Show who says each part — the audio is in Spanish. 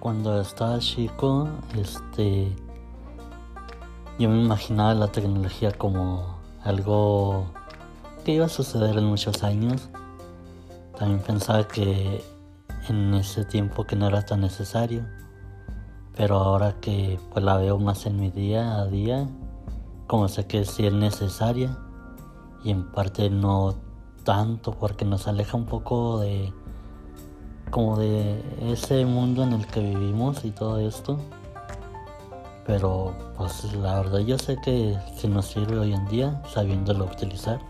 Speaker 1: cuando estaba chico, este, yo me imaginaba la tecnología como algo que iba a suceder en muchos años. También pensaba que en ese tiempo que no era tan necesario. Pero ahora que pues la veo más en mi día a día, como sé que sí es necesaria y en parte no tanto porque nos aleja un poco de como de ese mundo en el que vivimos y todo esto. Pero pues la verdad yo sé que si nos sirve hoy en día sabiéndolo utilizar.